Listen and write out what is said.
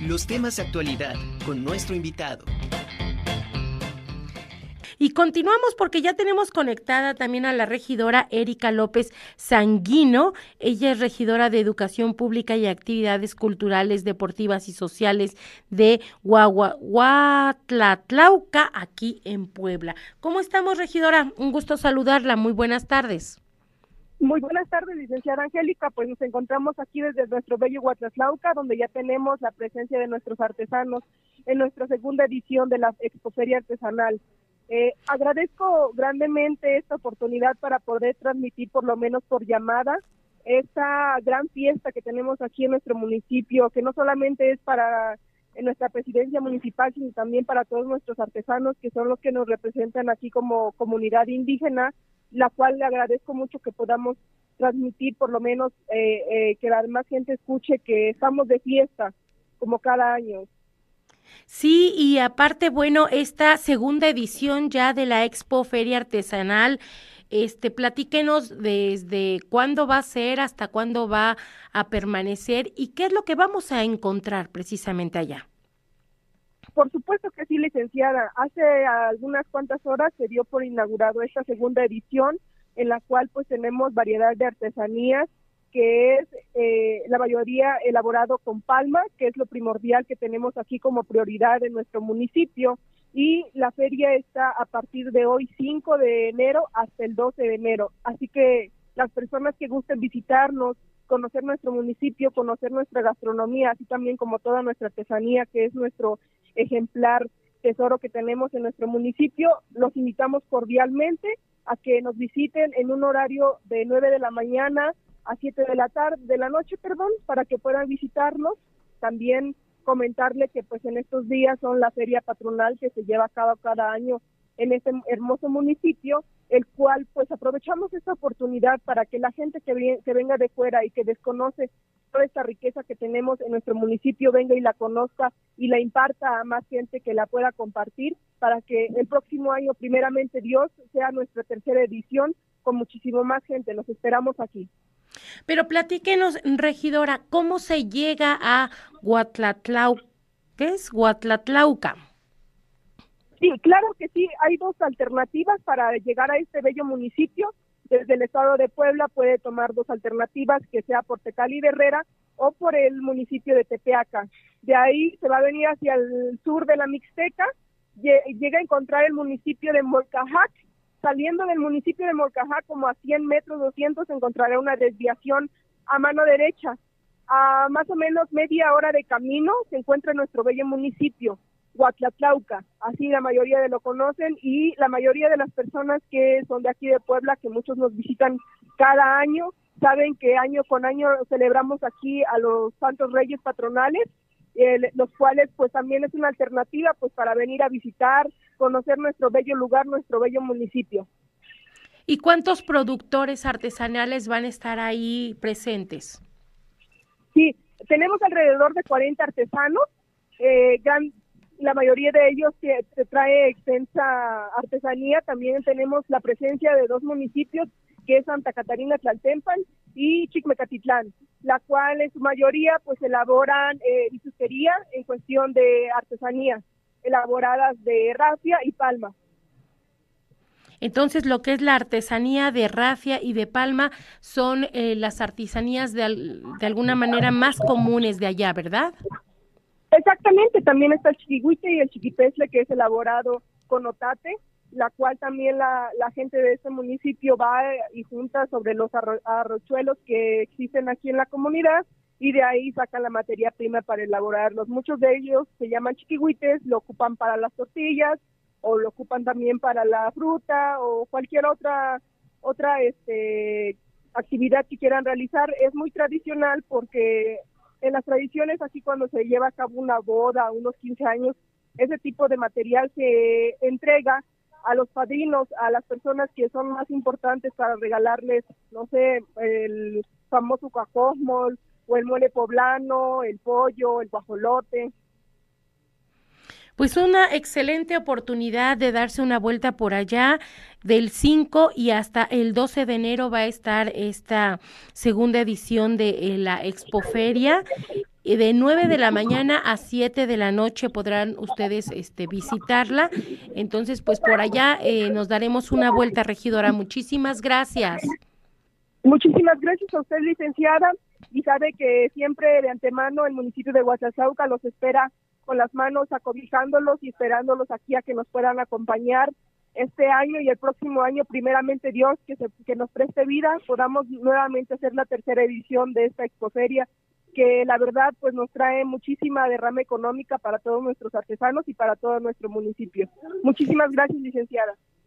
los temas de actualidad con nuestro invitado. Y continuamos porque ya tenemos conectada también a la regidora Erika López Sanguino. Ella es regidora de Educación Pública y Actividades Culturales, Deportivas y Sociales de Huatlatlauca, aquí en Puebla. ¿Cómo estamos, regidora? Un gusto saludarla. Muy buenas tardes. Muy buenas tardes, licenciada Angélica. Pues nos encontramos aquí desde nuestro bello Huatlatlauca, donde ya tenemos la presencia de nuestros artesanos en nuestra segunda edición de la Expoferia Artesanal. Eh, agradezco grandemente esta oportunidad para poder transmitir, por lo menos por llamada, esta gran fiesta que tenemos aquí en nuestro municipio, que no solamente es para nuestra presidencia municipal, sino también para todos nuestros artesanos, que son los que nos representan aquí como comunidad indígena, la cual le agradezco mucho que podamos transmitir, por lo menos eh, eh, que la demás gente escuche que estamos de fiesta, como cada año. Sí, y aparte, bueno, esta segunda edición ya de la Expo Feria Artesanal, este, platíquenos desde cuándo va a ser, hasta cuándo va a permanecer y qué es lo que vamos a encontrar precisamente allá. Por supuesto que sí, licenciada. Hace algunas cuantas horas se dio por inaugurado esta segunda edición en la cual pues tenemos variedad de artesanías que es eh, la mayoría elaborado con palma, que es lo primordial que tenemos aquí como prioridad en nuestro municipio. Y la feria está a partir de hoy, 5 de enero, hasta el 12 de enero. Así que las personas que gusten visitarnos, conocer nuestro municipio, conocer nuestra gastronomía, así también como toda nuestra artesanía, que es nuestro ejemplar tesoro que tenemos en nuestro municipio, los invitamos cordialmente a que nos visiten en un horario de 9 de la mañana a 7 de la tarde, de la noche, perdón, para que puedan visitarnos. También comentarle que pues en estos días son la feria patronal que se lleva a cabo cada año en este hermoso municipio, el cual pues aprovechamos esta oportunidad para que la gente que, que venga de fuera y que desconoce toda esta riqueza que tenemos en nuestro municipio venga y la conozca y la imparta a más gente que la pueda compartir para que el próximo año, primeramente Dios, sea nuestra tercera edición con muchísimo más gente. Los esperamos aquí. Pero platíquenos, regidora, ¿cómo se llega a Huatlatlauca? ¿Qué es Huatlatlauca? Sí, claro que sí, hay dos alternativas para llegar a este bello municipio. Desde el estado de Puebla puede tomar dos alternativas, que sea por Tecali de Herrera o por el municipio de Tepeaca. De ahí se va a venir hacia el sur de la Mixteca, llega a encontrar el municipio de Molcajac Saliendo del municipio de Molcajá, como a 100 metros, 200, encontrará una desviación a mano derecha. A más o menos media hora de camino se encuentra nuestro bello municipio, Huatlatlauca. Así la mayoría de lo conocen y la mayoría de las personas que son de aquí de Puebla, que muchos nos visitan cada año, saben que año con año celebramos aquí a los Santos Reyes Patronales los cuales pues también es una alternativa pues para venir a visitar, conocer nuestro bello lugar, nuestro bello municipio. ¿Y cuántos productores artesanales van a estar ahí presentes? Sí, tenemos alrededor de 40 artesanos, eh, la mayoría de ellos se trae extensa artesanía, también tenemos la presencia de dos municipios que es Santa Catarina Tlaltempan y Chicmecatitlán, la cual en su mayoría pues elaboran eh, en cuestión de artesanía, elaboradas de rafia y palma. Entonces, lo que es la artesanía de rafia y de palma son eh, las artesanías de, de, alguna manera más comunes de allá, ¿verdad? Exactamente, también está el chiquihuite y el chiquipesle que es elaborado con otate, la cual también la, gente de este municipio va y junta sobre los arrochuelos que existen aquí en la comunidad y de ahí sacan la materia prima para elaborarlos. Muchos de ellos se llaman chiquihuites, lo ocupan para las tortillas o lo ocupan también para la fruta o cualquier otra otra este actividad que quieran realizar. Es muy tradicional porque en las tradiciones, así cuando se lleva a cabo una boda, unos 15 años, ese tipo de material se entrega a los padrinos, a las personas que son más importantes para regalarles, no sé, el famoso cajosmol o el mole poblano, el pollo, el guajolote. Pues una excelente oportunidad de darse una vuelta por allá. Del 5 y hasta el 12 de enero va a estar esta segunda edición de eh, la Expoferia. Y de 9 de la mañana a 7 de la noche podrán ustedes este, visitarla. Entonces, pues por allá eh, nos daremos una vuelta, regidora. Muchísimas gracias. Muchísimas gracias a usted, licenciada. Y sabe que siempre de antemano el municipio de Huachazauca los espera con las manos acobijándolos y esperándolos aquí a que nos puedan acompañar este año y el próximo año, primeramente Dios, que, se, que nos preste vida, podamos nuevamente hacer la tercera edición de esta expoferia, que la verdad pues nos trae muchísima derrama económica para todos nuestros artesanos y para todo nuestro municipio. Muchísimas gracias, licenciada.